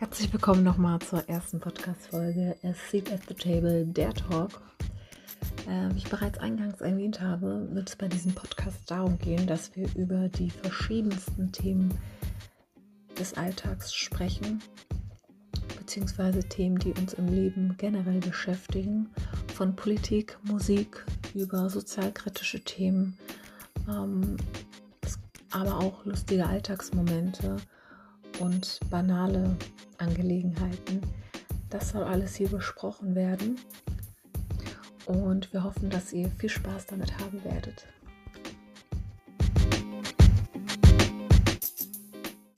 Herzlich willkommen nochmal zur ersten Podcast-Folge A Seat at the Table, der Talk. Äh, wie ich bereits eingangs erwähnt habe, wird es bei diesem Podcast darum gehen, dass wir über die verschiedensten Themen des Alltags sprechen, beziehungsweise Themen, die uns im Leben generell beschäftigen, von Politik, Musik über sozialkritische Themen, ähm, aber auch lustige Alltagsmomente und banale Angelegenheiten. Das soll alles hier besprochen werden. Und wir hoffen, dass ihr viel Spaß damit haben werdet.